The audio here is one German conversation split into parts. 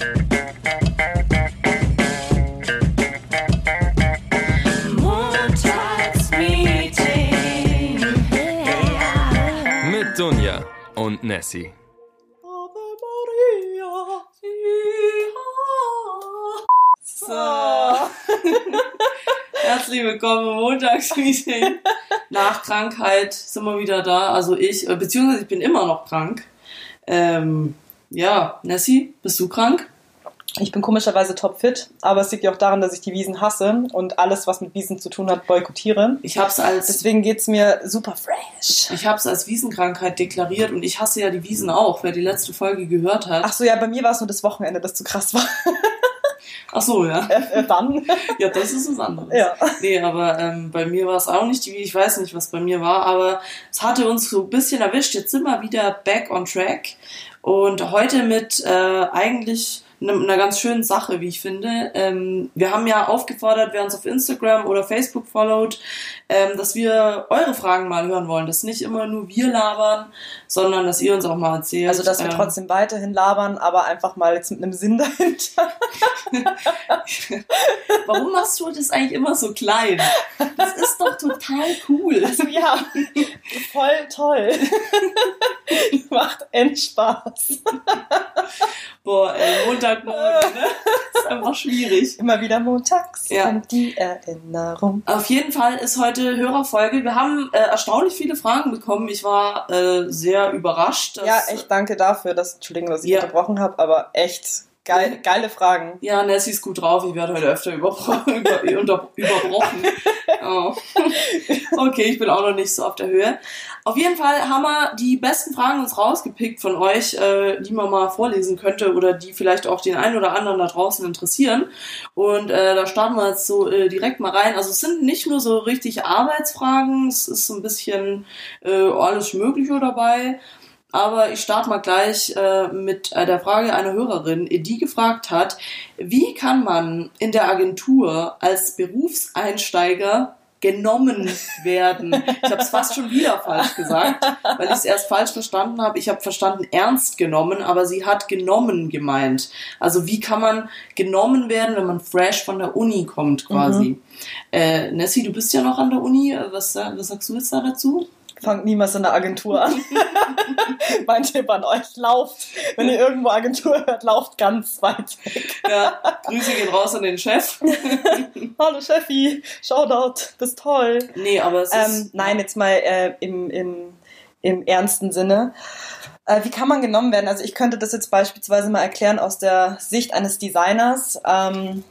Mit Dunja und Nessie. So. Herzlich willkommen im Montagsmeeting. Nach Krankheit sind wir wieder da. Also ich, äh, beziehungsweise ich bin immer noch krank. Ähm, ja, Nessie, bist du krank? Ich bin komischerweise topfit, aber es liegt ja auch daran, dass ich die Wiesen hasse und alles, was mit Wiesen zu tun hat, boykottiere. Ich hab's als Deswegen geht's mir super fresh. ich hab's als Wiesenkrankheit deklariert und ich hasse ja die Wiesen auch, wer die letzte Folge gehört hat. Ach so, ja, bei mir war es nur das Wochenende, das zu krass war. Ach so, ja. Äh, Dann. Ja, das ist was anderes. Ja. Nee, aber ähm, bei mir war es auch nicht die, ich weiß nicht, was bei mir war, aber es hatte uns so ein bisschen erwischt. Jetzt sind wir wieder back on track und heute mit äh, eigentlich ne- einer ganz schönen Sache, wie ich finde. Ähm, wir haben ja aufgefordert, wer uns auf Instagram oder Facebook followt, ähm, dass wir eure Fragen mal hören wollen, dass nicht immer nur wir labern, sondern dass ihr uns auch mal erzählt. Also, dass wir ähm, trotzdem weiterhin labern, aber einfach mal jetzt mit einem Sinn dahinter. Warum machst du das eigentlich immer so klein? Das ist doch total cool. Also, ja, voll toll. Macht Endspaß. Boah, ey, Montagmorgen, ne? ist einfach schwierig. Immer wieder montags Ja. kommt die Erinnerung. Auf jeden Fall ist heute Hörerfolge. Wir haben äh, erstaunlich viele Fragen bekommen. Ich war äh, sehr überrascht. Ja, echt danke dafür, dass, Entschuldigung, dass ich Ja. unterbrochen habe, aber echt geil, geile Fragen. Ja, Nessie ist gut drauf. Ich werde heute öfter über, unter, überbrochen. Oh. Okay, ich bin auch noch nicht so auf der Höhe. Auf jeden Fall haben wir die besten Fragen uns rausgepickt von euch, äh, die man mal vorlesen könnte oder die vielleicht auch den einen oder anderen da draußen interessieren. Und äh, da starten wir jetzt so äh, direkt mal rein. Also es sind nicht nur so richtig Arbeitsfragen, es ist so ein bisschen äh, alles Mögliche dabei. Aber ich starte mal gleich äh, mit äh, der Frage einer Hörerin, die gefragt hat, wie kann man in der Agentur als Berufseinsteiger genommen werden? Ich habe es fast schon wieder falsch gesagt, weil ich es erst falsch verstanden habe. Ich habe verstanden ernst genommen, aber sie hat genommen gemeint. Also wie kann man genommen werden, wenn man fresh von der Uni kommt quasi? Äh, Nessie, du bist ja noch an der Uni. Was, sa- was sagst du jetzt da dazu? Fangt niemals in der Agentur an. mein Tipp an euch, lauft. Wenn ihr irgendwo Agentur hört, lauft ganz weit weg. Ja, Grüße gehen raus an den Chef. Hallo Chefi, Shoutout, bist toll. Nee, aber es ist. Ähm, nein, jetzt mal äh, im, im, im ernsten Sinne. Äh, wie kann man genommen werden? Also ich könnte das jetzt beispielsweise mal erklären aus der Sicht eines Designers, ähm,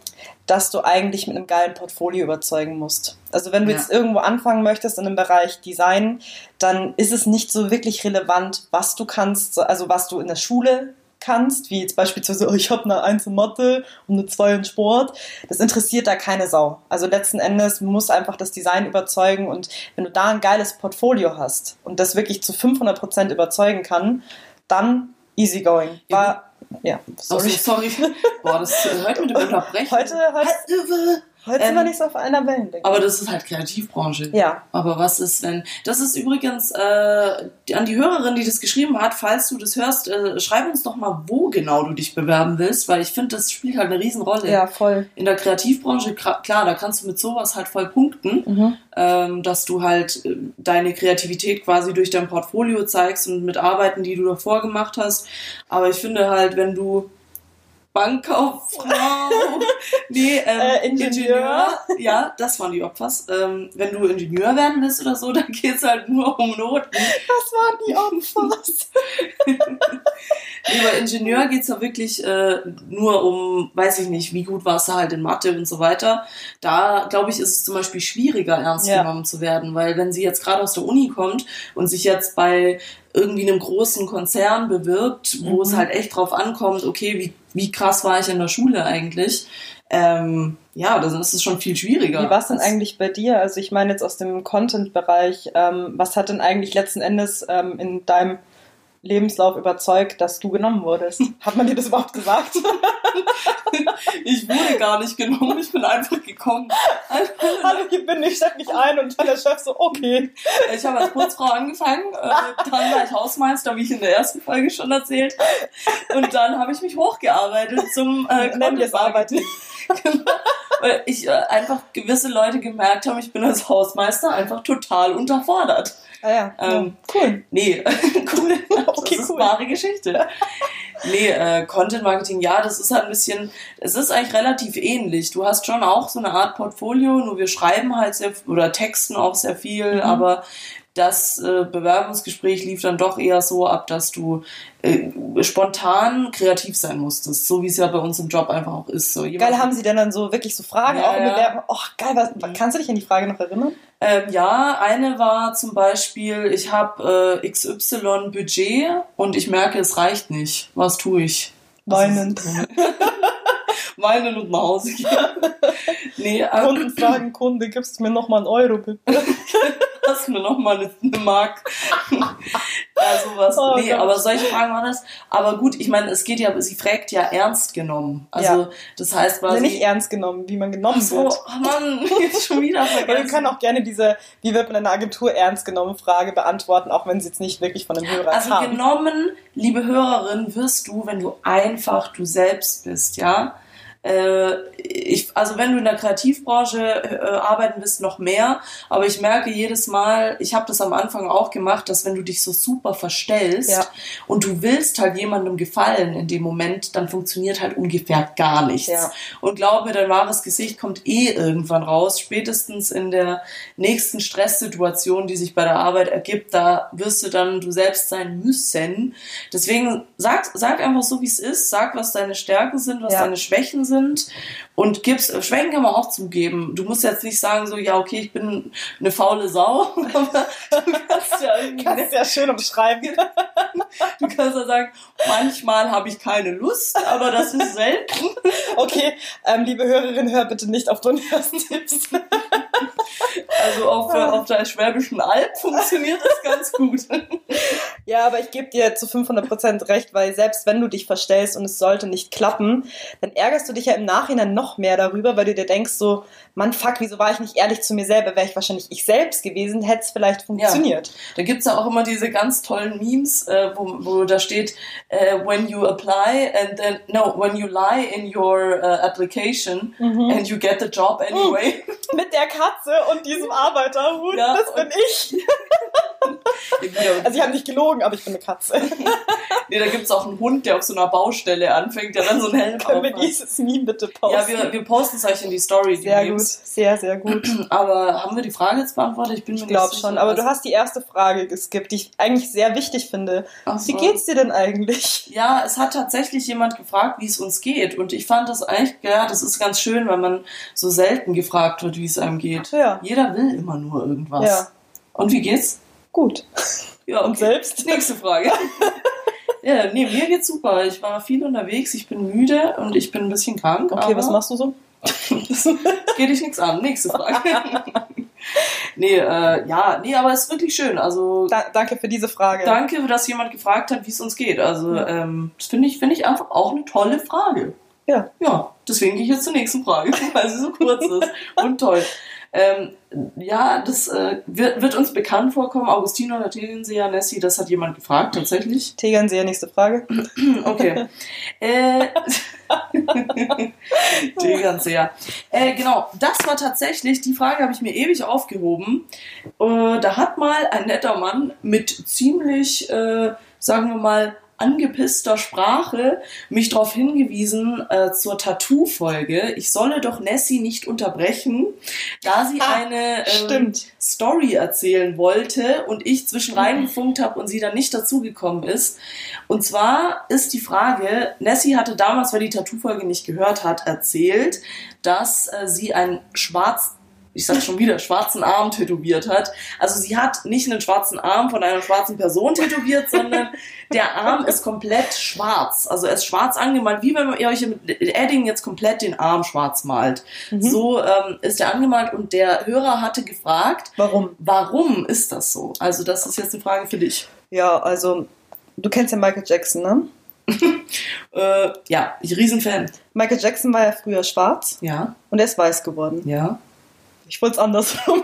dass du eigentlich mit einem geilen Portfolio überzeugen musst. Also wenn du Ja. jetzt irgendwo anfangen möchtest in einem Bereich Design, dann ist es nicht so wirklich relevant, was du kannst, so- also was du in der Schule kannst, wie jetzt beispielsweise, oh, ich habe eine 1 in Mathe und eine 2 in Sport. Das interessiert da keine Sau. Also letzten Endes muss einfach das Design überzeugen und wenn du da ein geiles Portfolio hast und das wirklich zu 500% überzeugen kann, dann easy going. War, ja, Sorry. sorry. sorry. Boah, das hört mit dem Unterbrechen. Heute, heute, heute sind wir Ähm, nicht so auf einer Wellenlänge. Aber das ist halt Kreativbranche. ja, Aber was ist, wenn. Das ist übrigens äh, an die Hörerin, die das geschrieben hat, falls du das hörst, äh, schreib uns doch mal, wo genau du dich bewerben willst, weil ich finde, das spielt halt eine Riesenrolle. ja, voll. In der Kreativbranche, klar, da kannst du mit sowas halt voll punkten, Mhm. ähm, dass du halt äh, deine Kreativität quasi durch dein Portfolio zeigst und mit Arbeiten, die du davor gemacht hast. Aber ich finde halt, wenn du Bankkauffrau, nee, ähm, Äh, Ingenieur. ja, das waren die Opfers. Ähm, wenn du Ingenieur werden willst oder so, dann geht's halt nur um Noten. Das waren die Opfers. Bei Ingenieur geht's ja wirklich äh, nur um, weiß ich nicht, wie gut warst du halt in Mathe und so weiter. Da, glaube ich, ist es zum Beispiel schwieriger, ernst Ja. genommen zu werden, weil wenn sie jetzt gerade aus der Uni kommt und sich jetzt bei irgendwie einem großen Konzern bewirbt, wo Mhm. es halt echt drauf ankommt, okay, wie, wie krass war ich in der Schule eigentlich, ähm, ja, dann ist es schon viel schwieriger. Wie war es denn eigentlich bei dir? Also ich meine jetzt aus dem Content-Bereich, ähm, was hat denn eigentlich letzten Endes ähm, in deinem Lebenslauf überzeugt, dass du genommen wurdest. Hat man dir das überhaupt gesagt? Ich wurde gar nicht genommen, ich bin einfach gekommen. Hallo, hier bin ich, steck mich ein und dann der Chef so, okay. Ich habe als Putzfrau angefangen, äh, dann war ich Hausmeister, wie ich in der ersten Folge schon erzählt. Und dann habe ich mich hochgearbeitet zum äh, Arbeiten. Genau. Weil ich äh, einfach gewisse Leute gemerkt haben, ich bin als Hausmeister einfach total unterfordert. Ah ja, Ähm, ja. cool. Nee, cool. Okay, das ist cool. wahre Geschichte. Nee, äh, Content Marketing, ja, das ist halt ein bisschen, es ist eigentlich relativ ähnlich. Du hast schon auch so eine Art Portfolio, nur wir schreiben halt sehr, oder texten auch sehr viel, Mhm. aber das äh, Bewerbungsgespräch lief dann doch eher so ab, dass du äh, spontan kreativ sein musstest, so wie es ja bei uns im Job einfach auch ist. So, Geil, haben sie denn dann so wirklich so Fragen Ja, auch im ja. Bewerben? Oh, geil, was, Mhm. kannst du dich an die Frage noch erinnern? Ähm, ja, eine war zum Beispiel, ich habe äh, XY Budget und ich merke, es reicht nicht. Was tue ich? Weinend. Weinen und nach Hause gehen. nee, äh, Kunden fragen, Kunde, gibst du mir noch mal einen Euro, bitte? du mir noch mal eine, eine Mark. ja, sowas. Oh nee, Gott. aber solche Fragen waren das. Aber gut, ich meine, es geht ja, sie fragt ja ernst genommen. Also, Ja. das heißt Also quasi. nicht ernst genommen, wie man genommen so, wird. oh Mann, jetzt schon wieder Aber wir vergessen. können auch gerne diese, wie wird man in einer Agentur ernst genommen, Frage beantworten, auch wenn sie jetzt nicht wirklich von einem Hörer Also kam. genommen, liebe Hörerin, wirst du, wenn du einfach du selbst bist, ja. Äh, ich, also wenn du in der Kreativbranche äh, arbeiten willst, noch mehr. Aber ich merke jedes Mal, ich habe das am Anfang auch gemacht, dass wenn du dich so super verstellst Ja. und du willst halt jemandem gefallen in dem Moment, dann funktioniert halt ungefähr gar nichts. Ja. Und glaub mir, dein wahres Gesicht kommt eh irgendwann raus, spätestens in der nächsten Stresssituation, die sich bei der Arbeit ergibt, da wirst du dann du selbst sein müssen. Deswegen sag, sag einfach so, wie es ist, sag, was deine Stärken sind, was Ja. deine Schwächen sind sind und gib's, Schwächen kann man auch zugeben. Du musst jetzt nicht sagen, so, ja, okay, ich bin eine faule Sau, aber du kannst ja irgendwie Kannst ja schön umschreiben. Du kannst ja sagen, manchmal habe ich keine Lust, aber das ist selten. Okay, ähm, liebe Hörerin, hör bitte nicht auf Donias Tipps. Also auf, der- auf der Schwäbischen Alb funktioniert das ganz gut. Ja, aber ich gebe dir zu 500% recht, weil selbst wenn du dich verstellst und es sollte nicht klappen, dann ärgerst du dich ja im Nachhinein noch mehr darüber, weil du dir denkst so, Mann, fuck, wieso war ich nicht ehrlich zu mir selber? Wäre ich wahrscheinlich ich selbst gewesen, hätte es vielleicht funktioniert. Da gibt's ja auch immer diese ganz tollen Memes, äh, wo, wo da steht, äh, when you apply and then, no, when you lie in your uh, application Mhm. and you get the job anyway. Mit der Katze und diesem Arbeiterhut, Ja, das bin ich. Also ich habe nicht gelogen, aber ich bin eine Katze. nee, da gibt's auch einen Hund, der auf so einer Baustelle anfängt, der dann so einen Helm Können wir aufhat. dieses Meme bitte posten? Ja, wir, wir posten es euch in die Story. Die sehr gut, Memes. sehr, sehr gut. Aber haben wir die Frage jetzt beantwortet? Ich bin mir Ich glaube schon, aber du hast die erste Frage geskippt, die ich eigentlich sehr wichtig finde. Ach so. Wie geht's dir denn eigentlich? Ja, es hat tatsächlich jemand gefragt, wie es uns geht. Und ich fand das eigentlich, ja, das ist ganz schön, weil man so selten gefragt wird, wie es einem geht. Ja. Jeder will immer nur irgendwas. Ja. Und wie geht's? Gut. Ja, Und selbst? Nächste Frage. ja, nee, mir geht's super. Ich war viel unterwegs, ich bin müde und ich bin ein bisschen krank. Okay, was machst du so? geht dich nichts an. Nächste Frage. nee, äh, ja, nee, aber es ist wirklich schön. Also Da, danke für diese Frage. Danke, dass jemand gefragt hat, wie es uns geht. Also, Ja. ähm, das finde ich, finde ich einfach auch eine tolle Frage. Ja. Ja, deswegen gehe ich jetzt zur nächsten Frage, weil sie so kurz ist und toll. Ähm, ja, das äh, wird, wird uns bekannt vorkommen. Augustino oder Tegensea, Nessie, das hat jemand gefragt, tatsächlich. Tegernseher, nächste Frage. Okay. äh, Tegernseher. Äh, genau, das war tatsächlich, die Frage habe ich mir ewig aufgehoben. Äh, da hat mal ein netter Mann mit ziemlich, äh, sagen wir mal, angepisster Sprache mich darauf hingewiesen äh, zur Tattoo-Folge. Ich solle doch Nessie nicht unterbrechen, da sie Ah, eine ähm. Story erzählen wollte und ich zwischen reingefunkt habe und sie dann nicht dazugekommen ist. Und zwar ist die Frage, Nessie hatte damals, wer die Tattoo-Folge nicht gehört hat, erzählt, dass äh, sie einen schwarz ich sag schon wieder, schwarzen Arm tätowiert hat. Also sie hat nicht einen schwarzen Arm von einer schwarzen Person tätowiert, sondern der Arm ist komplett schwarz. Also er ist schwarz angemalt, wie wenn ihr euch mit Edding jetzt komplett den Arm schwarz malt. Mhm. So ähm, ist er angemalt und der Hörer hatte gefragt, Warum? warum ist das so? Also das ist jetzt eine Frage für dich. Ja, also Du kennst ja Michael Jackson, ne? Äh, ja, ich Riesenfan. Michael Jackson war ja früher schwarz Ja, und er ist weiß geworden. ja. Ich wollte es andersrum.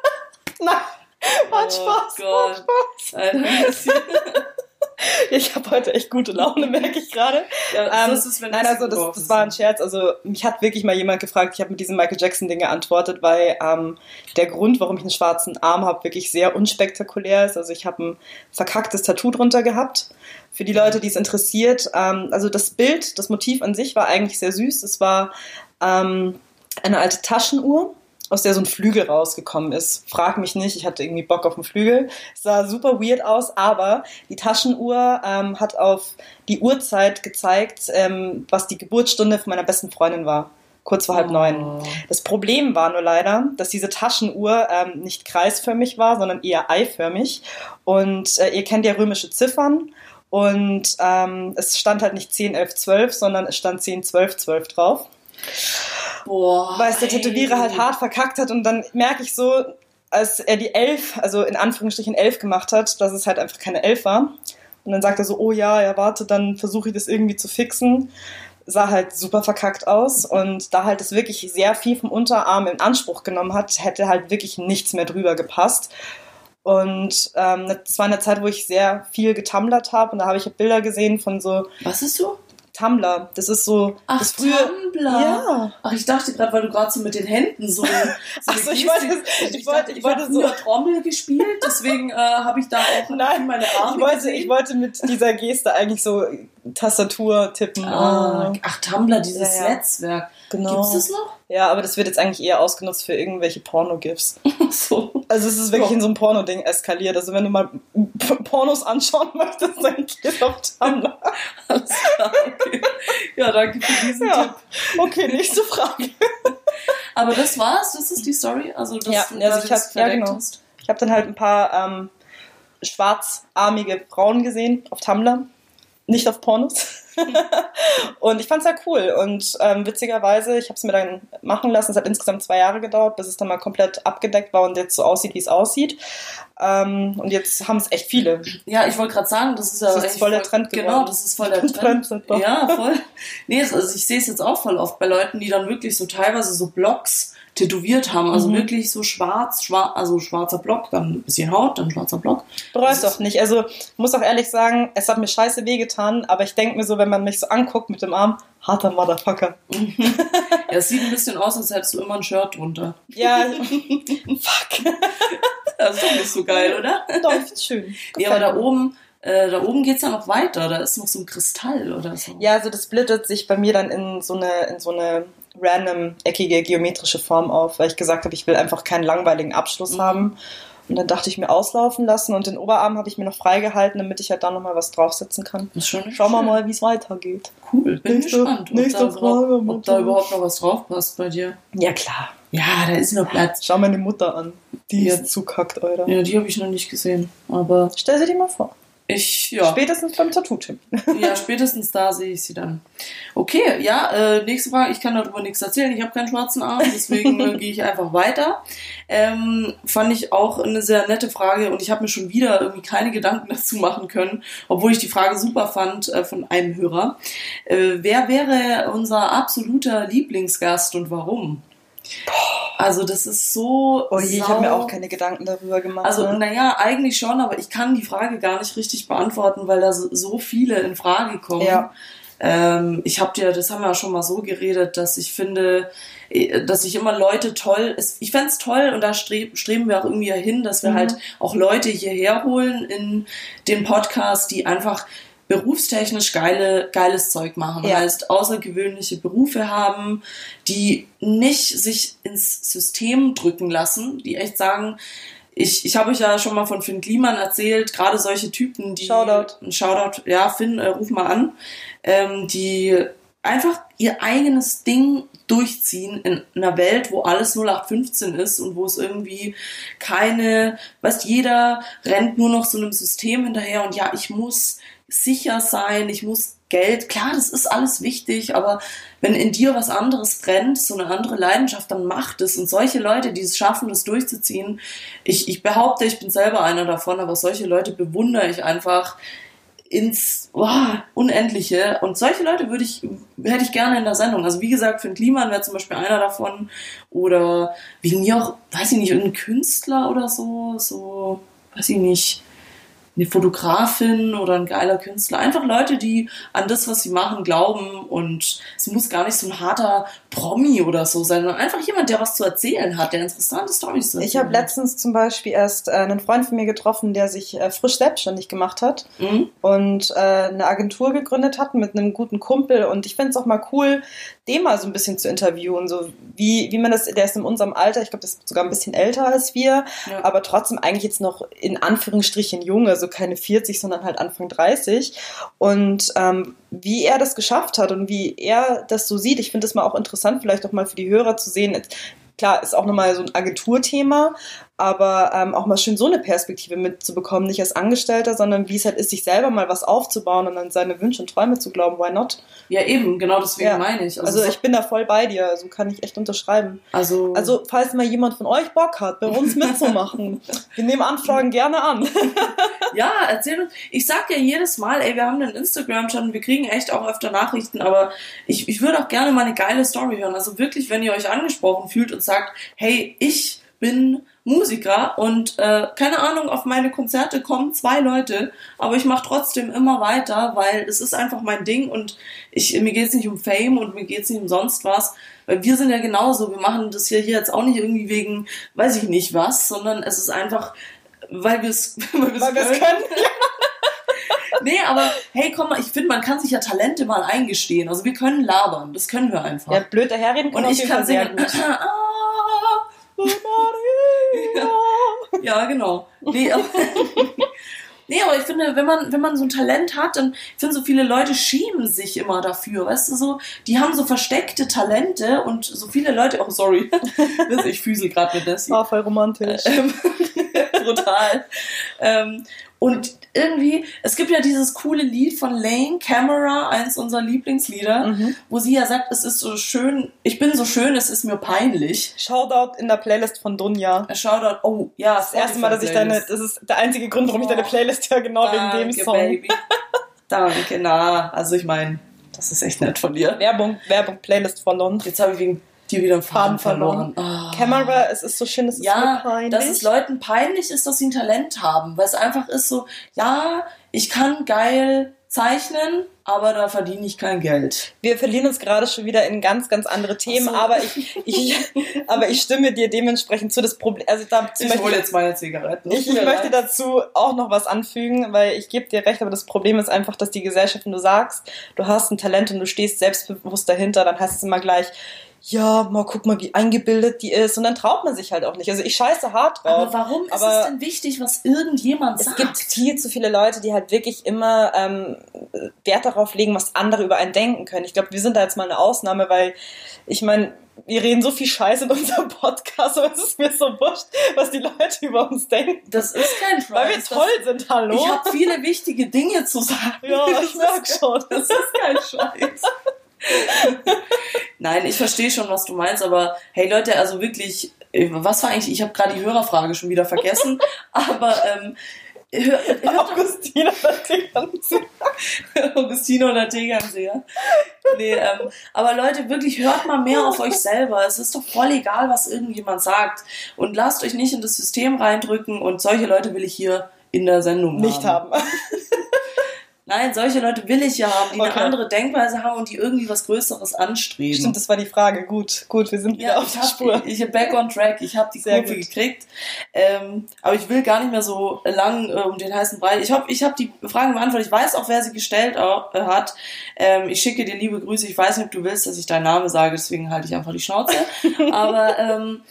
Nein, war Oh Spaß. Gott. War Spaß. Ich habe heute echt gute Laune, merke ich gerade. ja, Ähm, das ist, wenn Nein, also das, das war ein Scherz. Also mich hat wirklich mal jemand gefragt, ich habe mit diesem Michael Jackson-Ding geantwortet, weil ähm, der Grund, warum ich einen schwarzen Arm habe, wirklich sehr unspektakulär ist. Also ich habe ein verkacktes Tattoo drunter gehabt. Für die Leute, die es interessiert. Ähm, also das Bild, das Motiv an sich war eigentlich sehr süß. Es war ähm, eine alte Taschenuhr aus der so ein Flügel rausgekommen ist. Frag mich nicht, ich hatte irgendwie Bock auf einen Flügel. Es sah super weird aus, aber die Taschenuhr ähm, hat auf die Uhrzeit gezeigt, ähm, was die Geburtsstunde von meiner besten Freundin war. Kurz vor halb neun. Oh. Das Problem war nur leider, dass diese Taschenuhr ähm, nicht kreisförmig war, sondern eher eiförmig. Und äh, ihr kennt ja römische Ziffern. Und ähm, es stand halt nicht 10, 11, 12, sondern es stand 10, 12, 12 drauf Boah. weil es der Tätowierer halt hart verkackt hat und dann merke ich so, als er die elf, also in Anführungsstrichen elf gemacht hat, dass es halt einfach keine elf war. Und dann sagt er so, oh ja, ja, warte, dann versuche ich das irgendwie zu fixen. Sah halt super verkackt aus und da halt es wirklich sehr viel vom Unterarm in Anspruch genommen hat, hätte halt wirklich nichts mehr drüber gepasst. Und ähm, das war eine Zeit, wo ich sehr viel getumblert habe und da habe ich Bilder gesehen von so Was ist so? Tumblr. Das ist so Ach, das frühe. Tumblr. Ja. Ach, ich dachte gerade, weil du gerade so mit den Händen so. so Ach so, ich wollte- ich ich wollte- ich ich wollte so- Trommel gespielt, deswegen äh, habe ich da auch Nein, meine Ich Arme wollte, gesehen. ich wollte mit dieser Geste eigentlich so Tastatur tippen. Ah, Oh, ach, Tumblr, dieses Ja, ja. Netzwerk. Genau. Gibt's das noch? Ja, aber das wird jetzt eigentlich eher ausgenutzt für irgendwelche Porno-GIFs. so. Also es ist wirklich Ja. in so ein Porno-Ding eskaliert. Also wenn du mal Pornos anschauen möchtest, dann gehst du auf Tumblr. Alles klar, okay. Ja, danke für diesen Ja. Tipp. Okay, nächste Frage. Aber das war's, das ist die Story. Also, dass Ja, du also ich hab- das ja, genau. Ich habe dann halt ein paar ähm, schwarzarmige Frauen gesehen auf Tumblr, nicht auf Pornos. und ich fand's ja cool. Und ähm, witzigerweise, ich habe es mir dann machen lassen. Es hat insgesamt zwei Jahre gedauert, bis es dann mal komplett abgedeckt war und jetzt so aussieht, wie es aussieht. Ähm, und jetzt haben es echt viele. Ja, ich wollte gerade sagen, das ist ja Das ist voll der Trend Genau, geworden. das ist voll der Trend. Trendsetter. Ja, voll. Nee, also ich sehe es jetzt auch voll oft bei Leuten, die dann wirklich so teilweise so Blocks tätowiert haben. Also Mhm. wirklich so schwarz, schwarz, also schwarzer Block, dann ein bisschen Haut, dann schwarzer Block. Bereust doch nicht. Also, ich muss auch ehrlich sagen, es hat mir scheiße wehgetan, aber ich denke mir so, wenn man mich so anguckt mit dem Arm, harter Motherfucker. Ja, es sieht ein bisschen aus, als hättest du immer ein Shirt drunter. Ja, fuck. Das ist doch nicht so geil, oder? Doch, schön. Ja, aber da Gefällt oben, äh, da oben geht's ja noch weiter. Da ist noch so ein Kristall oder so. Ja, also das splittet sich bei mir dann in so eine, in so eine random, eckige, geometrische Form auf, weil ich gesagt habe, ich will einfach keinen langweiligen Abschluss Mhm. haben. Und dann dachte ich mir auslaufen lassen und den Oberarm habe ich mir noch freigehalten, damit ich halt da nochmal was draufsetzen kann. Schauen wir mal, wie es weitergeht. Cool, bin Nächste- gespannt, ob, nächste da, Frage, ob Mutter. da überhaupt noch was drauf passt bei dir. Ja, klar. Ja, da ist noch Platz. Schau meine Mutter an. Die Ja. ist zukackt, Alter. Ja, die habe ich noch nicht gesehen. Aber Stell sie dir mal vor. Ich, ja. Spätestens beim Tattoo-Tim. Ja, spätestens da sehe ich sie dann. Okay, ja, äh, nächste Frage. Ich kann darüber nichts erzählen. Ich habe keinen schwarzen Arm, deswegen äh, gehe ich einfach weiter. Ähm, fand ich auch eine sehr nette Frage und ich habe mir schon wieder irgendwie keine Gedanken dazu machen können, obwohl ich die Frage super fand äh, von einem Hörer. Äh, wer wäre unser absoluter Lieblingsgast und warum? Also das ist so. Oh je, ich habe mir auch keine Gedanken darüber gemacht. also, ne? naja, eigentlich schon, aber ich kann die Frage gar nicht richtig beantworten, weil da so, viele in Frage kommen. Ja. Ähm, ich habe dir, das haben wir ja schon mal so geredet, dass ich finde, äh, dass ich immer Leute toll, ich fänd's toll und da streb, streben wir auch irgendwie hin, dass wir Mhm. halt auch Leute hierher holen in den Podcast, die einfach berufstechnisch geile, geiles Zeug machen. Ja. Heißt, außergewöhnliche Berufe haben, die nicht sich ins System drücken lassen, die echt sagen, ich, ich habe euch ja schon mal von Finn Kliman erzählt, gerade solche Typen, die. Shoutout. Ein Shoutout, ja, Finn, äh, ruf mal an. Ähm, die einfach ihr eigenes Ding durchziehen in einer Welt, wo alles 0815 ist und wo es irgendwie keine, weißt, jeder rennt nur noch so einem System hinterher und ja, ich muss sicher sein, ich muss Geld, klar, das ist alles wichtig, aber wenn in dir was anderes brennt, so eine andere Leidenschaft, dann macht es. Und solche Leute, die es schaffen, das durchzuziehen, ich, ich behaupte, ich bin selber einer davon, aber solche Leute bewundere ich einfach ins oh, Unendliche. Und solche Leute würde ich, hätte ich gerne in der Sendung. Also wie gesagt, Finn Kliman wäre zum Beispiel einer davon. Oder wegen mir auch, weiß ich nicht, irgendein Künstler oder so, so, weiß ich nicht, eine Fotografin oder ein geiler Künstler. Einfach Leute, die an das, was sie machen, glauben und es muss gar nicht so ein harter Promi oder so sein, sondern einfach jemand, der was zu erzählen hat, der interessante Storys zu Ich habe letztens zum Beispiel erst äh, einen Freund von mir getroffen, der sich äh, frisch selbstständig gemacht hat Mhm. und äh, eine Agentur gegründet hat mit einem guten Kumpel und ich finde es auch mal cool, den mal so ein bisschen zu interviewen, so wie, wie man das, der ist in unserem Alter, ich glaube, der ist sogar ein bisschen älter als wir, Ja. aber trotzdem eigentlich jetzt noch in Anführungsstrichen jung, also keine 40, sondern halt Anfang 30 und ähm, wie er das geschafft hat und wie er das so sieht, ich finde das mal auch interessant, vielleicht auch mal für die Hörer zu sehen, klar, ist auch nochmal so ein Agenturthema, aber ähm, auch mal schön so eine Perspektive mitzubekommen, nicht als Angestellter, sondern wie es halt ist, sich selber mal was aufzubauen und an seine Wünsche und Träume zu glauben. Why not? Ja, eben, genau deswegen Ja. meine ich. Also so- ich bin da voll bei dir, also kann ich echt unterschreiben. also, Also falls mal jemand von euch Bock hat, bei uns mitzumachen, wir nehmen Anfragen gerne an. ja, erzähl uns. Ich sag ja jedes Mal, ey, wir haben einen Instagram-Channel, wir kriegen echt auch öfter Nachrichten, aber ich, ich würde auch gerne mal eine geile Story hören. Also wirklich, wenn ihr euch angesprochen fühlt und sagt, hey, ich bin Musiker und äh, keine Ahnung, auf meine Konzerte kommen zwei Leute, aber ich mache trotzdem immer weiter, weil es ist einfach mein Ding und ich, mir geht es nicht um Fame und mir geht es nicht um sonst was, weil wir sind ja genauso, wir machen das hier, hier jetzt auch nicht irgendwie wegen, weiß ich nicht was, sondern es ist einfach, weil wir es weil wir's Weil wir es können. können. Nee, aber hey, komm mal, ich finde, man kann sich ja Talente mal eingestehen. Also wir können labern, das können wir einfach. Ja, blöd daherreden kann und ich kann singen. Ah, ja, genau. Nee, aber, nee, aber ich finde, wenn man, wenn man so ein Talent hat, dann ich finde so viele Leute schämen sich immer dafür, weißt du so, die haben so versteckte Talente und so viele Leute, oh sorry, ich füße gerade mit Nessie. War voll romantisch. Brutal. Ähm, und irgendwie, es gibt ja dieses coole Lied von Lane, Camera, eins unserer Lieblingslieder, Mhm. wo sie ja sagt, es ist so schön, ich bin so schön, es ist mir peinlich. Shoutout in der Playlist von Dunja. Shoutout, oh, ja, Das erste Mal, dass ich deine, das ist der einzige Grund, warum ich deine Playlist höre, genau wegen dem Song. Baby. Danke, na, also ich meine, das ist echt nett von dir. Werbung, Werbung, Playlist verloren. Jetzt habe ich wegen dir wieder einen Faden verloren. verloren. Ah. Camera, es ist so schön, es ist ja, so peinlich. dass es Leuten peinlich ist, dass sie ein Talent haben, weil es einfach ist so, ja, ich kann geil zeichnen, aber da verdiene ich kein Geld. Wir verlieren uns gerade schon wieder in ganz, ganz andere Themen, so. aber ich, ich, aber ich stimme dir dementsprechend zu. Das Problem, also dazu Ich möchte hole jetzt meine Zigaretten. ich, ich möchte dazu auch noch was anfügen, weil ich gebe dir recht, aber das Problem ist einfach, dass die Gesellschaft, wenn du sagst, du hast ein Talent und du stehst selbstbewusst dahinter, dann heißt es immer gleich, ja, mal guck mal, wie eingebildet die ist. Und dann traut man sich halt auch nicht. Also ich scheiße hart drauf. aber warum ist aber es denn wichtig, was irgendjemand es sagt? gibt viel zu viele Leute, die halt wirklich immer ähm, Wert darauf legen, was andere über einen denken können. Ich glaube, wir sind da jetzt mal eine Ausnahme, weil ich meine, wir reden so viel Scheiße in unserem Podcast, aber es ist mir so wurscht, was die Leute über uns denken. das ist kein Scheiß. Weil wir toll sind, hallo? Ich habe viele wichtige Dinge zu sagen. ja, Das ich ist merk schon. Das ist kein Scheiß. Nein, ich verstehe schon, was du meinst, aber hey Leute, also wirklich, äh, was war eigentlich, ich habe gerade die Hörerfrage schon wieder vergessen, aber ähm, hör, hört Augustina Tegernsee. Augustino oder Tegernseher. Nee, ähm, aber Leute, wirklich hört mal mehr auf euch selber. Es ist doch voll egal, was irgendjemand sagt. Und lasst euch nicht in das System reindrücken und solche Leute will ich hier in der Sendung Nicht haben. Nein, solche Leute will ich ja haben, die Okay. eine andere Denkweise haben und die irgendwie was Größeres anstreben. Stimmt, das war die Frage. Gut, gut, wir sind wieder ja, auf der hab, Spur. Ich hab back on track. Ich habe die Sehr Kurve gut. gekriegt. Ähm, aber ich will gar nicht mehr so lang äh, um den heißen Brei. Ich hoffe, ich habe die Fragen beantwortet. Ich weiß auch, wer sie gestellt auch, äh, hat. Ähm, ich schicke dir liebe Grüße. Ich weiß nicht, ob du willst, dass ich deinen Namen sage, deswegen halte ich einfach die Schnauze. aber ähm,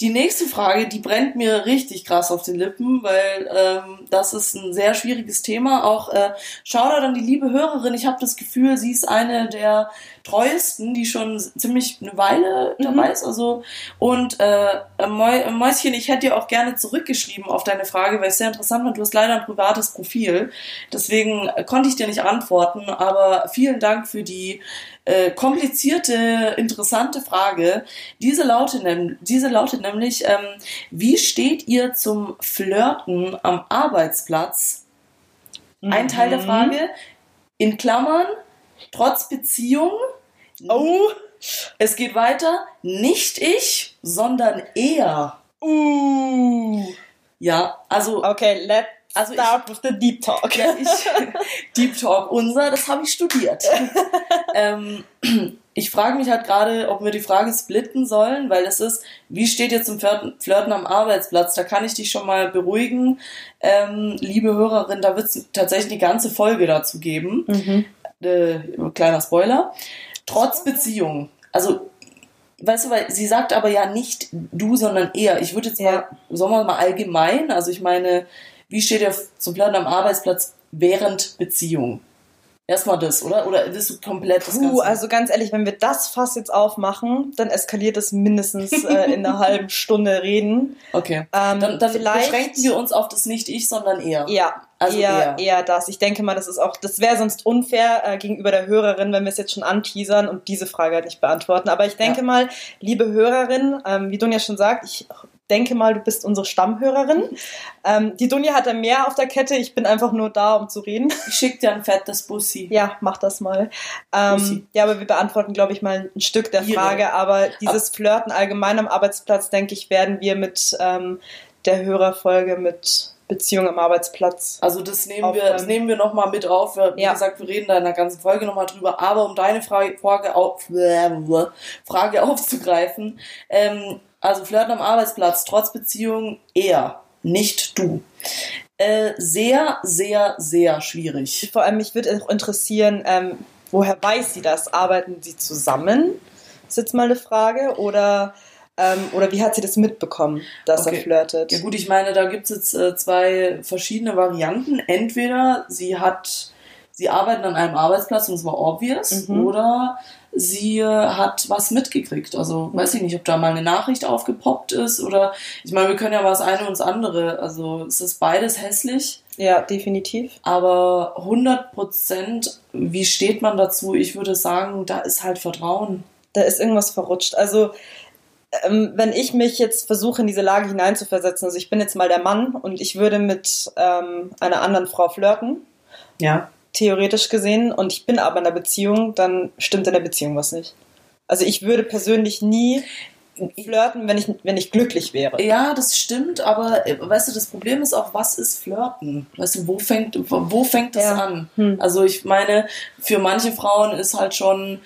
die nächste Frage, die brennt mir richtig krass auf den Lippen, weil ähm, das ist ein sehr schwieriges Thema. Auch äh, Shoutout an die liebe Hörerin. Ich habe das Gefühl, sie ist eine der treuesten, die schon ziemlich eine Weile dabei ist. Also und äh, Mäu Mäuschen, ich hätte dir auch gerne zurückgeschrieben auf deine Frage, weil es sehr interessant war. Du hast leider ein privates Profil, deswegen äh, konnte ich dir nicht antworten. Aber vielen Dank für die äh, komplizierte, interessante Frage. Diese lautet, diese lautet nämlich, ähm, wie steht ihr zum Flirten am Arbeitsplatz? Ein Teil der Mhm. Frage, in Klammern, trotz Beziehung, Oh. es geht weiter, nicht ich, sondern er. Uh. Ja, also Okay, let's Also ich- start with the deep talk. Ja, ich, Deep Talk unser, das habe ich studiert. ähm, ich frage mich halt gerade, ob wir die Frage splitten sollen, weil es ist, wie steht ihr zum Flirten, Flirten am Arbeitsplatz? Da kann ich dich schon mal beruhigen, ähm, liebe Hörerin, da wird es tatsächlich eine ganze Folge dazu geben. Mhm. Äh, kleiner Spoiler. Trotz Beziehung. Also, weißt du, weil sie sagt aber ja nicht du, sondern er. Ich würde jetzt Ja. mal, sagen wir mal allgemein, also ich meine, wie steht ihr zum Flirten am Arbeitsplatz während Beziehung? Erstmal das, oder? Oder ist du komplett das Puh, Ganze? also ganz ehrlich, wenn wir das Fass jetzt aufmachen, dann eskaliert es mindestens äh, in einer halben Stunde reden. okay. Ähm, Dann, dann vielleicht, beschränken wir uns auf das nicht ich, sondern er. Ja, Also eher, eher. eher das. Ich denke mal, das ist auch, das wäre sonst unfair äh, gegenüber der Hörerin, wenn wir es jetzt schon anteasern und diese Frage halt nicht beantworten. Aber ich denke Ja. mal, liebe Hörerin, ähm, wie Dunja schon sagt, ich denke mal, du bist unsere Stammhörerin. Ähm, die Dunja hat da mehr auf der Kette. Ich bin einfach nur da, um zu reden. Ich schick dir ein fettes Bussi. Ja, mach das mal. Ähm, ja, aber wir beantworten, glaube ich, mal ein Stück der Ihre. Frage. Aber dieses Flirten allgemein am Arbeitsplatz, denke ich, werden wir mit ähm, der Hörerfolge mit Beziehung am Arbeitsplatz. Also das nehmen wir, das nehmen wir nochmal mit auf. Wir- Wie Ja. gesagt, wir reden da in der ganzen Folge nochmal drüber. Aber um deine Frage, Frage, auf, Frage aufzugreifen, ähm, also Flirten am Arbeitsplatz, trotz Beziehung eher, nicht du. Äh, sehr, sehr, sehr schwierig. Vor allem, mich würde auch interessieren, ähm, woher weiß sie das? Arbeiten sie zusammen? Ist jetzt mal eine Frage. Oder, ähm, oder wie hat sie das mitbekommen, dass Okay. er flirtet? Ja gut, ich meine, da gibt es jetzt äh, zwei verschiedene Varianten. Entweder sie hat, sie arbeiten an einem Arbeitsplatz und es war obvious, Mhm. oder sie äh, hat was mitgekriegt. Also weiß ich nicht, ob da mal eine Nachricht aufgepoppt ist oder ich meine, wir können ja das eine und das andere. Also es ist beides hässlich, Ja, definitiv. aber 100 Prozent, wie steht man dazu? Ich würde sagen, da ist halt Vertrauen. Da ist irgendwas verrutscht. Also, ähm, wenn ich mich jetzt versuche, in diese Lage hineinzuversetzen, also ich bin jetzt mal der Mann und ich würde mit ähm, einer anderen Frau flirten, Ja. theoretisch gesehen, und ich bin aber in einer Beziehung, dann stimmt in der Beziehung was nicht. Also ich würde persönlich nie flirten, wenn ich, wenn ich glücklich wäre. Ja, das stimmt, aber äh, weißt du, das Problem ist auch, was ist Flirten? Weißt du, wo fängt, wo, wo fängt das Ja. an? Hm. Also ich meine, für manche Frauen ist halt schon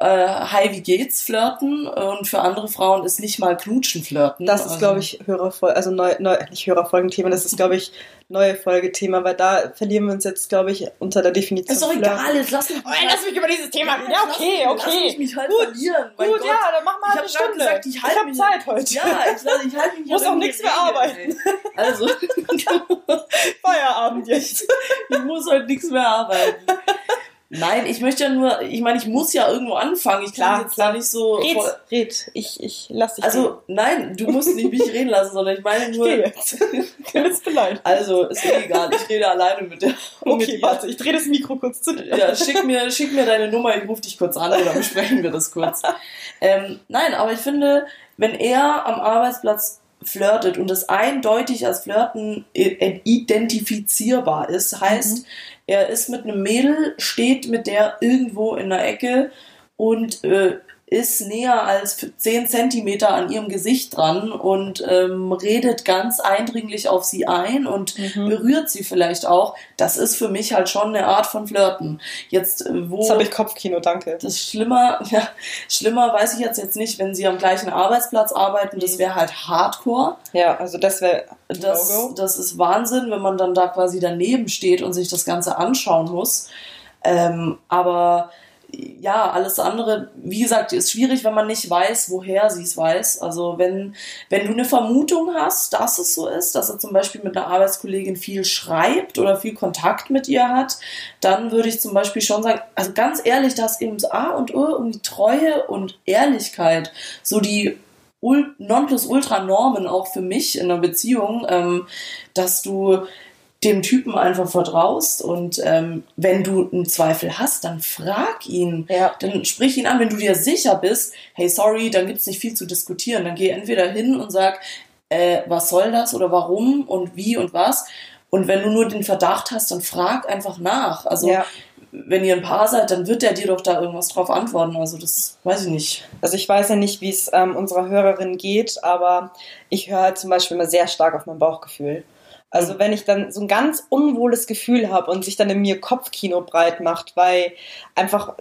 äh, hi, wie geht's Flirten und für andere Frauen ist nicht mal Knutschen Flirten. Das ist, also, glaube ich, Hörerfolge, also neu, neu, nicht Hörerfolgenthema, das ist, glaube ich, neue Folgethema, weil da verlieren wir uns jetzt, glaube ich, unter der Definition. Ist doch Flirten. egal, jetzt lass mich, Oh, lass mich über dieses Thema reden. Ja, okay, lass, Lass okay. mich, mich halt Gut, verlieren. Mein Gut, Gott. ja, dann mach mal Ich eine Stunde. gesagt, ich halt hab mich- Zeit heute. Ja, ich, lass- ich halte mich Muss ja auch an die nichts mehr arbeiten. Also, Feierabend jetzt. ich muss heute nichts mehr arbeiten. Nein, ich möchte ja nur, ich meine, ich muss ja irgendwo anfangen. Ich Klar, kann jetzt klar. da nicht so. Red, voll- red. Ich, ich lass dich reden. also, nein, du musst nicht mich reden lassen, sondern ich meine ich nur. gehe jetzt. Mir. Also, ist eh egal, ich rede alleine mit der. mit Okay, ihr. warte, ich drehe das Mikro kurz zu dir. Ja, schick mir, schick mir deine Nummer, ich rufe dich kurz an oder besprechen wir das kurz. Ähm, nein, aber ich finde, wenn er am Arbeitsplatz flirtet und es eindeutig als Flirten i- identifizierbar ist, heißt, Mhm. er ist mit einem Mädel, steht mit der irgendwo in der Ecke und äh, ist näher als 10 Zentimeter an ihrem Gesicht dran und ähm, redet ganz eindringlich auf sie ein und Mhm. berührt sie vielleicht auch. Das ist für mich halt schon eine Art von Flirten. Jetzt, äh, wo Jetzt habe ich Kopfkino, danke. das schlimmer, ja, schlimmer weiß ich jetzt, jetzt nicht, wenn sie am gleichen Arbeitsplatz arbeiten, das Mhm. wäre halt Hardcore. Ja, also das wäre Das, das ist Wahnsinn, wenn man dann da quasi daneben steht und sich das Ganze anschauen muss. Ähm, aber ja, alles andere, wie gesagt, ist schwierig, wenn man nicht weiß, woher sie es weiß. Also wenn, wenn du eine Vermutung hast, dass es so ist, dass er zum Beispiel mit einer Arbeitskollegin viel schreibt oder viel Kontakt mit ihr hat, dann würde ich zum Beispiel schon sagen, also ganz ehrlich, dass eben so A und O um die Treue und Ehrlichkeit, so die Ul- Nonplusultra-Normen auch für mich in einer Beziehung, ähm, dass du dem Typen einfach vertraust und ähm, wenn du einen Zweifel hast, dann frag ihn. Ja. Dann sprich ihn an, wenn du dir sicher bist, hey, sorry, dann gibt's nicht viel zu diskutieren. Dann geh entweder hin und sag, äh, was soll das oder warum und wie und was. Und wenn du nur den Verdacht hast, dann frag einfach nach. Also Ja. wenn ihr ein Paar seid, dann wird der dir doch da irgendwas drauf antworten. Also das weiß ich nicht. Also ich weiß ja nicht, wie es ähm, unserer Hörerin geht, aber ich höre halt zum Beispiel immer sehr stark auf mein Bauchgefühl. Also wenn ich dann so ein ganz unwohles Gefühl habe und sich dann in mir Kopfkino breit macht, weil einfach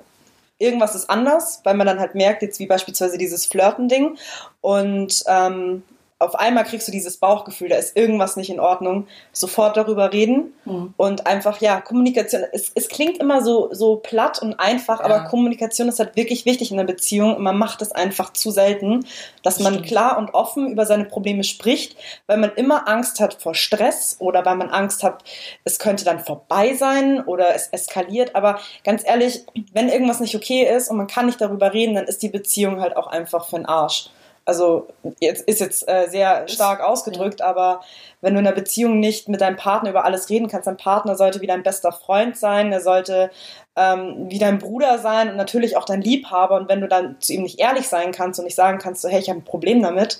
irgendwas ist anders, weil man dann halt merkt, jetzt wie beispielsweise dieses Flirten-Ding. Und ähm, auf einmal kriegst du dieses Bauchgefühl, da ist irgendwas nicht in Ordnung, sofort darüber reden Hm. und einfach, ja, Kommunikation, es, es klingt immer so, so platt und einfach, Ja. aber Kommunikation ist halt wirklich wichtig in einer Beziehung und man macht es einfach zu selten, dass man Stimmt. klar und offen über seine Probleme spricht, weil man immer Angst hat vor Stress oder weil man Angst hat, es könnte dann vorbei sein oder es eskaliert, aber ganz ehrlich, wenn irgendwas nicht okay ist und man kann nicht darüber reden, dann ist die Beziehung halt auch einfach für den Arsch. Also jetzt ist jetzt äh, sehr stark ausgedrückt, aber wenn du in einer Beziehung nicht mit deinem Partner über alles reden kannst, dein Partner sollte wie dein bester Freund sein, er sollte ähm, wie dein Bruder sein und natürlich auch dein Liebhaber. Und wenn du dann zu ihm nicht ehrlich sein kannst und nicht sagen kannst, so, hey, ich habe ein Problem damit,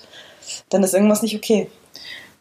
dann ist irgendwas nicht okay.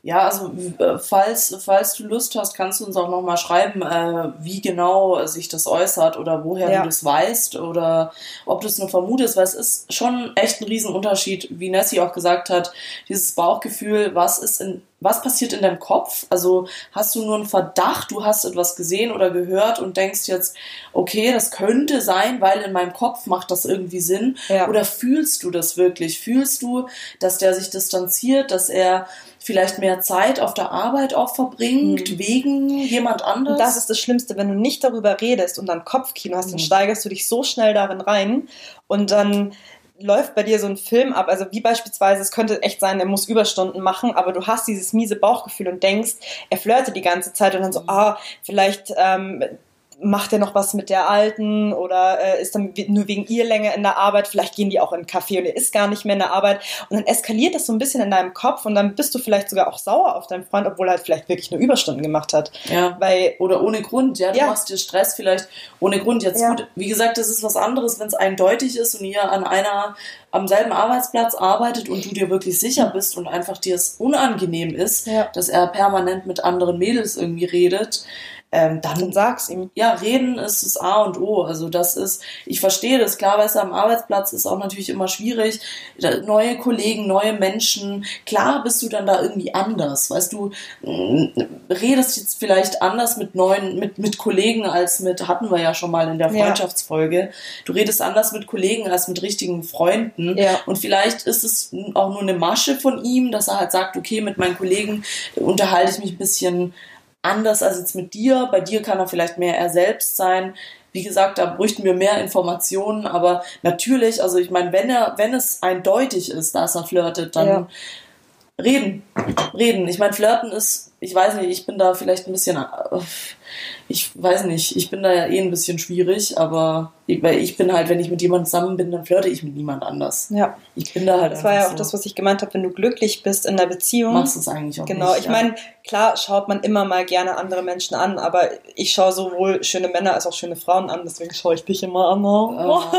Ja, also äh, falls, falls du Lust hast, kannst du uns auch nochmal schreiben, äh, wie genau sich das äußert oder woher Ja. du das weißt oder ob du es nur vermutest, weil es ist schon echt ein Riesenunterschied, wie Nessie auch gesagt hat, dieses Bauchgefühl, was ist in, was passiert in deinem Kopf? Also hast du nur einen Verdacht, du hast etwas gesehen oder gehört und denkst jetzt, okay, das könnte sein, weil in meinem Kopf macht das irgendwie Sinn. Ja. Oder fühlst du das wirklich? Fühlst du, dass der sich distanziert, dass er vielleicht mehr Zeit auf der Arbeit auch verbringt, Mhm. wegen jemand anderes? Das ist das Schlimmste, wenn du nicht darüber redest und dann Kopfkino hast, dann Mhm. steigerst du dich so schnell darin rein und dann läuft bei dir so ein Film ab, also wie beispielsweise, es könnte echt sein, er muss Überstunden machen, aber du hast dieses miese Bauchgefühl und denkst, er flirtet die ganze Zeit und dann so, Mhm. ah, vielleicht ähm, macht er noch was mit der Alten oder äh, ist dann nur wegen ihr länger in der Arbeit, vielleicht gehen die auch in einen Café und er ist gar nicht mehr in der Arbeit und dann eskaliert das so ein bisschen in deinem Kopf und dann bist du vielleicht sogar auch sauer auf deinen Freund, obwohl er halt vielleicht wirklich nur Überstunden gemacht hat, ja. weil Oder ohne Grund, ja, du Ja. machst dir Stress vielleicht ohne Grund. Jetzt Ja. gut, wie gesagt, das ist was anderes, wenn es eindeutig ist und ihr an einer, am selben Arbeitsplatz arbeitet und du dir wirklich sicher bist und einfach dir es unangenehm ist, Ja. dass er permanent mit anderen Mädels irgendwie redet, ähm, dann dann sag's ihm. ja, reden ist das A und O. Also das ist, ich verstehe das, klar, weißt du, am Arbeitsplatz ist auch natürlich immer schwierig. Neue Kollegen, neue Menschen, klar bist du dann da irgendwie anders. Weißt du, mm, redest jetzt vielleicht anders mit neuen, mit, mit Kollegen als mit, hatten wir ja schon mal in der Ja. Freundschaftsfolge. Du redest anders mit Kollegen als mit richtigen Freunden. Ja. Und vielleicht ist es auch nur eine Masche von ihm, dass er halt sagt, okay, mit meinen Kollegen unterhalte ich mich ein bisschen anders als jetzt mit dir. Bei dir kann er vielleicht mehr er selbst sein. Wie gesagt, da bräuchten wir mehr Informationen, aber natürlich, also ich meine, wenn er, wenn es eindeutig ist, dass er flirtet, dann Ja. reden. Reden. Ich meine, flirten ist, ich weiß nicht, ich bin da vielleicht ein bisschen, äh, ich weiß nicht, ich bin da ja eh ein bisschen schwierig, aber ich, weil ich bin halt, wenn ich mit jemandem zusammen bin, dann flirte ich mit niemand anders. Ja, Ich bin da halt das war ja auch so. das, was ich gemeint habe, wenn du glücklich bist in der Beziehung. machst es eigentlich auch Genau, nicht. ich ja. meine, klar schaut man immer mal gerne andere Menschen an, aber ich schaue sowohl schöne Männer als auch schöne Frauen an, deswegen schaue ich dich immer an. Oh.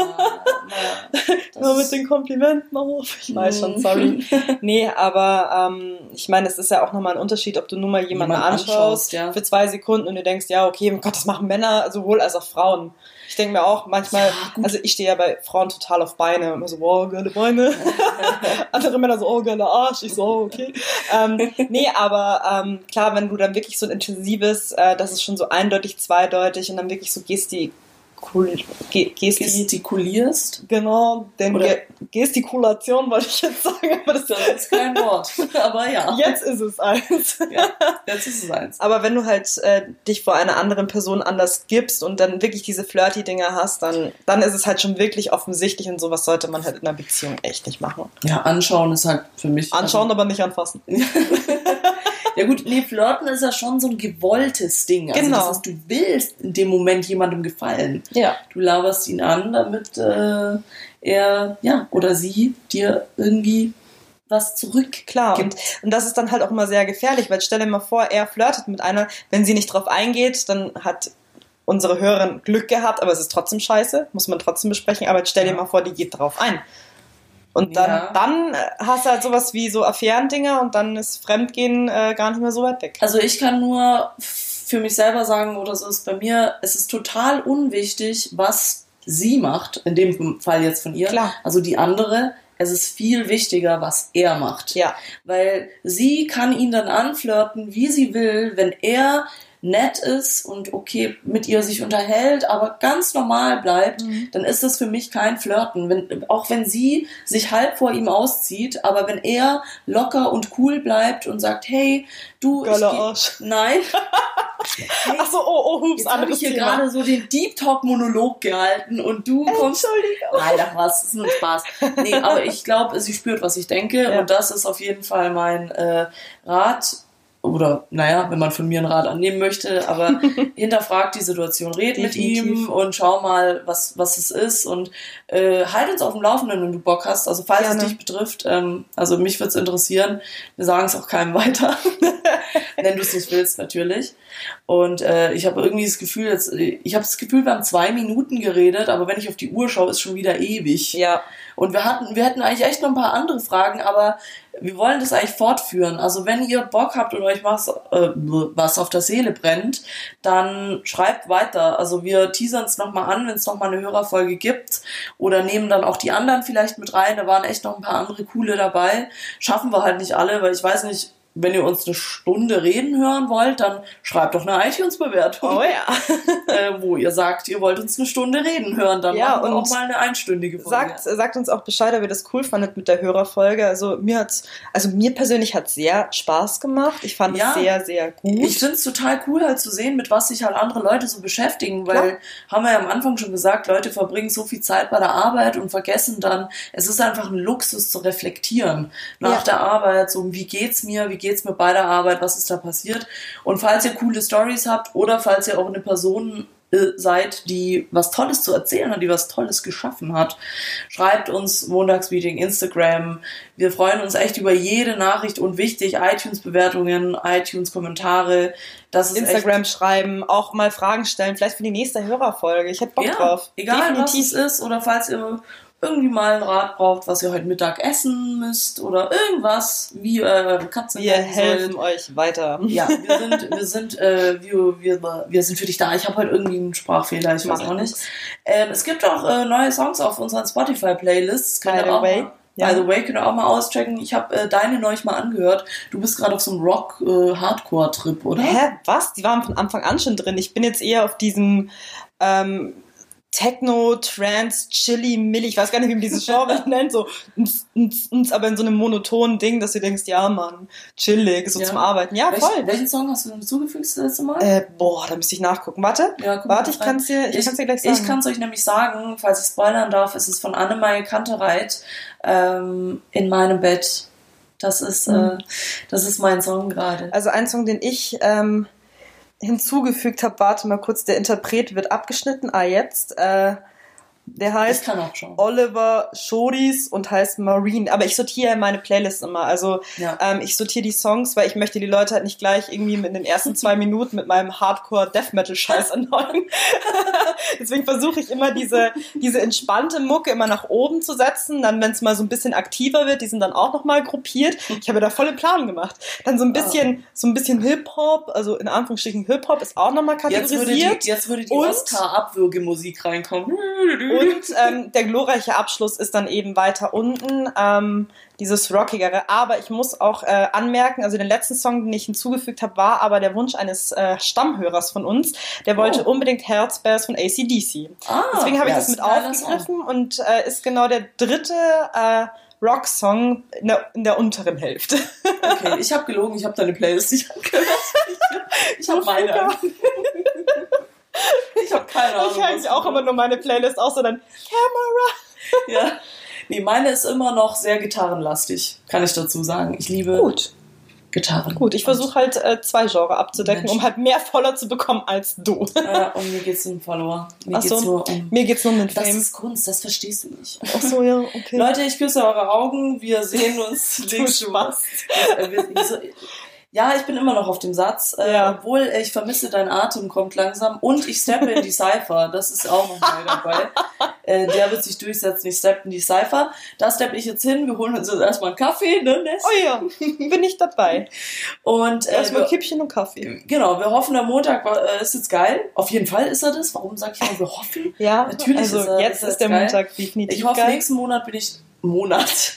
Das Nur mit den Komplimenten auf. Ich weiß schon, sorry. Nee, aber ähm, ich meine, es ist ja auch nochmal ein Unterschied, ob du nur mal jemanden Jemanden anschaust anschaust, ja. für zwei Sekunden und du denkst, ja, okay, oh Gott, das machen Männer sowohl als auch Frauen. Ich denke mir auch manchmal, Ja, also ich stehe ja bei Frauen total auf Beine. Immer so, wow, geile Beine. Andere Männer so, oh, geiler Arsch. Ich so, oh, okay. Ähm, nee, aber ähm, klar, wenn du dann wirklich so ein intensives, äh, das ist schon so eindeutig, zweideutig und dann wirklich so gestikul, ge, gesti, gestikulierst. genau, den Oder- Ge Gestikulation wollte ich jetzt sagen, aber das Das ist kein Wort. Aber ja. jetzt ist es eins. ja. Jetzt ist es eins. Aber wenn du halt äh, dich vor einer anderen Person anders gibst und dann wirklich diese flirty-Dinger hast, dann, dann ist es halt schon wirklich offensichtlich und sowas sollte man halt in einer Beziehung echt nicht machen. Ja, anschauen ist halt für mich. Anschauen, aber nicht anfassen. Ja gut, nee, Flirten ist ja schon so ein gewolltes Ding. Also Genau. das ist, du willst in dem Moment jemandem gefallen. Ja. Du laberst ihn an, damit äh, er, ja, oder sie dir irgendwie was zurück Klar, gibt. und, und das ist dann halt auch immer sehr gefährlich, weil stell dir mal vor, er flirtet mit einer, wenn sie nicht drauf eingeht, dann hat unsere Hörerin Glück gehabt, aber es ist trotzdem scheiße, muss man trotzdem besprechen, aber jetzt stell dir mal vor, die geht drauf ein. Und dann, Ja. dann hast du halt sowas wie so Affärendinger und dann ist Fremdgehen äh, gar nicht mehr so weit weg. Also ich kann nur für mich selber sagen, oder so ist bei mir, es ist total unwichtig, was sie macht, in dem Fall jetzt von ihr. Klar. Also die andere, es ist viel wichtiger, was er macht. Ja. Weil sie kann ihn dann anflirten, wie sie will, wenn er nett ist und okay mit ihr sich unterhält, aber ganz normal bleibt, Mhm. dann ist das für mich kein Flirten. Wenn, auch wenn sie sich halb vor ihm auszieht, aber wenn er locker und cool bleibt und sagt, hey, du, ich Geiler geh- Arsch. nein, Ach so, oh, oh, hups, anderes ich hier gerade so den Deep Talk Monolog gehalten und du kommst Entschuldigung. Nein, ach was, das ist nur Spaß. Nee, aber ich glaube, sie spürt, was ich denke. Ja. Und das ist auf jeden Fall mein äh, Rat. Oder, naja, wenn man von mir einen Rat annehmen möchte, aber hinterfragt die Situation, red mit ihm und schau mal, was, was es ist und äh, halt uns auf dem Laufenden, wenn du Bock hast. Also falls Gerne. es dich betrifft, ähm, also mich würde es interessieren. Wir sagen es auch keinem weiter, wenn du es nicht willst, natürlich. Und äh, ich habe irgendwie das Gefühl, jetzt, ich habe das Gefühl, wir haben zwei Minuten geredet, aber wenn ich auf die Uhr schaue, ist schon wieder ewig. Ja, Und wir hatten, wir hätten eigentlich echt noch ein paar andere Fragen, aber wir wollen das eigentlich fortführen. Also wenn ihr Bock habt und euch was, äh, was auf der Seele brennt, dann schreibt weiter. Also wir teasern es nochmal an, wenn es nochmal eine Hörerfolge gibt oder nehmen dann auch die anderen vielleicht mit rein. Da waren echt noch ein paar andere coole dabei. Schaffen wir halt nicht alle, weil ich weiß nicht, wenn ihr uns eine Stunde reden hören wollt, dann schreibt doch eine iTunes-Bewertung, oh ja. äh, wo ihr sagt, ihr wollt uns eine Stunde reden hören. Dann Ja, machen wir und auch mal eine einstündige Folge. Sagt, sagt uns auch Bescheid, ob ihr das cool fandet mit der Hörerfolge. Also mir hat's, also mir persönlich hat sehr Spaß gemacht. Ich fand Ja. es sehr, sehr gut. Ich finde es total cool halt zu sehen, mit was sich halt andere Leute so beschäftigen, weil Klar. haben wir ja am Anfang schon gesagt, Leute verbringen so viel Zeit bei der Arbeit und vergessen dann, es ist einfach ein Luxus zu reflektieren nach Ja. der Arbeit, so wie geht's mir, wie geht's mir bei der Arbeit, was ist da passiert und falls ihr coole Stories habt oder falls ihr auch eine Person äh, seid, die was Tolles zu erzählen hat, die was Tolles geschaffen hat, schreibt uns Montagsmeeting, Instagram. Wir freuen uns echt über jede Nachricht und wichtig, iTunes-Bewertungen, iTunes-Kommentare. Das ist Instagram schreiben, auch mal Fragen stellen, vielleicht für die nächste Hörerfolge. Ich hätte Bock echt, ja, drauf. egal was Definitiv. es ist oder falls ihr irgendwie mal einen Rat braucht, was ihr heute Mittag essen müsst oder irgendwas, wie ihr eure Katze Wir helfen sollt. euch weiter. Ja, wir sind, wir sind, äh, wir, wir, wir sind für dich da. Ich habe heute irgendwie einen Sprachfehler, ich weiß auch nicht. Ähm, es gibt auch äh, neue Songs auf unseren Spotify-Playlists. By the way, ja. By the way, könnt ihr auch mal auschecken. Ich habe äh, deine neulich mal angehört. Du bist gerade auf so einem Rock-Hardcore-Trip, oder? Hä, was? Die waren von Anfang an schon drin. Ich bin jetzt eher auf diesem ähm, Techno, Trance, Chili, Milli, ich weiß gar nicht, wie man dieses Genre nennt, so uns, uns, uns, aber in so einem monotonen Ding, dass du denkst, ja Mann, chillig, so Ja. zum Arbeiten. Ja, Welch, voll. welchen Song hast du hinzugefügt das letzte Mal? Äh, boah, da müsste ich nachgucken. Warte, Ja, guck warte, mal ich rein. kann's dir, ich, Ich- kann's dir gleich sagen. Ich kann es euch nämlich sagen, falls ich spoilern darf, es ist von Annemarie Kantereit ähm, in meinem Bett. Das ist, Mhm. äh, das ist mein Song gerade. Also ein Song, den ich ähm, hinzugefügt habe, warte mal kurz, der Interpret wird abgeschnitten. Ah, jetzt. Äh, der heißt. Oliver Schoris und heißt Marine. Aber ich sortiere meine Playlist immer. Also Ja. ähm, ich sortiere die Songs, weil ich möchte die Leute halt nicht gleich irgendwie in den ersten zwei Minuten mit meinem Hardcore Death Metal Scheiß anneuen. Deswegen versuche ich immer diese, diese entspannte Mucke immer nach oben zu setzen. Dann, wenn es mal so ein bisschen aktiver wird, die sind dann auch nochmal gruppiert. Ich habe da volle Plan gemacht. Dann so ein bisschen, so ein bisschen Hip-Hop, also in Anführungsstrichen Hip-Hop ist auch nochmal Jetzt würde kategorisiert. die, jetzt würde die Oscar-Abwürgemusik reinkommen. Und ähm, der glorreiche Abschluss ist dann eben weiter unten, ähm, dieses rockigere. Aber ich muss auch äh, anmerken, also den letzten Song, den ich hinzugefügt habe, war aber der Wunsch eines äh, Stammhörers von uns. Der wollte Oh. unbedingt Herzbears von ACDC. Ah, Deswegen habe ich das mit aufgegriffen und äh, ist genau der dritte äh, Rock-Song in der, in der unteren Hälfte. Okay, ich habe gelogen, ich habe deine Playlist nicht angehört. Ich habe meine. Ich habe keine Ahnung. Ich was auch immer nur meine Playlist aus, sondern Camera. Ja. Nee, meine ist immer noch sehr gitarrenlastig, kann ich dazu sagen. Ich liebe Gut, Gitarren. gut. Ich versuche halt äh, zwei Genre abzudecken, Mensch. um halt mehr voller zu bekommen als du. Ja, und mir geht's um Follower. Mir Ach so. geht's nur um. Mir geht's nur um den Das Fame. ist Kunst, das verstehst du nicht. Ach so, ja, okay. Leute, ich küsse eure Augen. Wir sehen uns Du Woche. Spaß. Ja, ich bin immer noch auf dem Satz. Äh, Ja. obwohl äh, ich vermisse deinen Atem, kommt langsam. Und ich steppe in die Cypher. Das ist auch noch mal dabei. Äh, der wird sich durchsetzen. Ich steppe in die Cypher. Da steppe ich jetzt hin. Wir holen uns jetzt erstmal einen Kaffee, ne, Ness? Oh ja, bin ich dabei. Und äh, Erstmal Kippchen und Kaffee. genau, wir hoffen, der Montag äh, ist jetzt geil. Auf jeden Fall ist er das. Warum sage ich immer, wir hoffen? Ja, Natürlich also ist er- jetzt ist er ist der geil. Montag definitiv Ich hoffe, geil. nächsten Monat bin ich. Monat.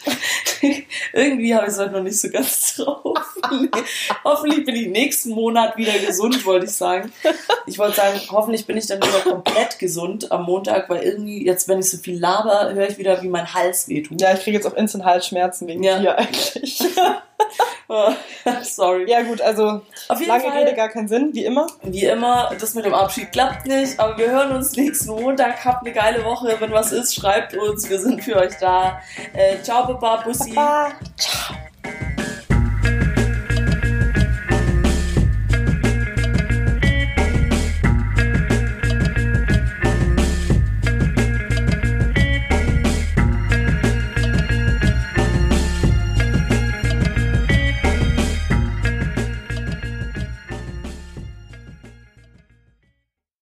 Irgendwie habe ich es heute noch nicht so ganz drauf. Nee. Hoffentlich bin ich nächsten Monat wieder gesund, wollte ich sagen. Ich wollte sagen, hoffentlich bin ich dann wieder komplett gesund am Montag, weil irgendwie jetzt, wenn ich so viel laber, höre ich wieder, wie mein Hals wehtut. Ja, ich kriege jetzt auch instant Halsschmerzen wegen Ja. dir eigentlich. Oh, Sorry. ja gut, also Auf jeden lange Fall, Rede, gar keinen Sinn, wie immer. wie immer, das mit dem Abschied klappt nicht, aber wir hören uns nächsten Montag. Habt eine geile Woche. Wenn was ist, schreibt uns. Wir sind für euch da. Äh, ciao, Baba, Bussi. Baba. Ciao.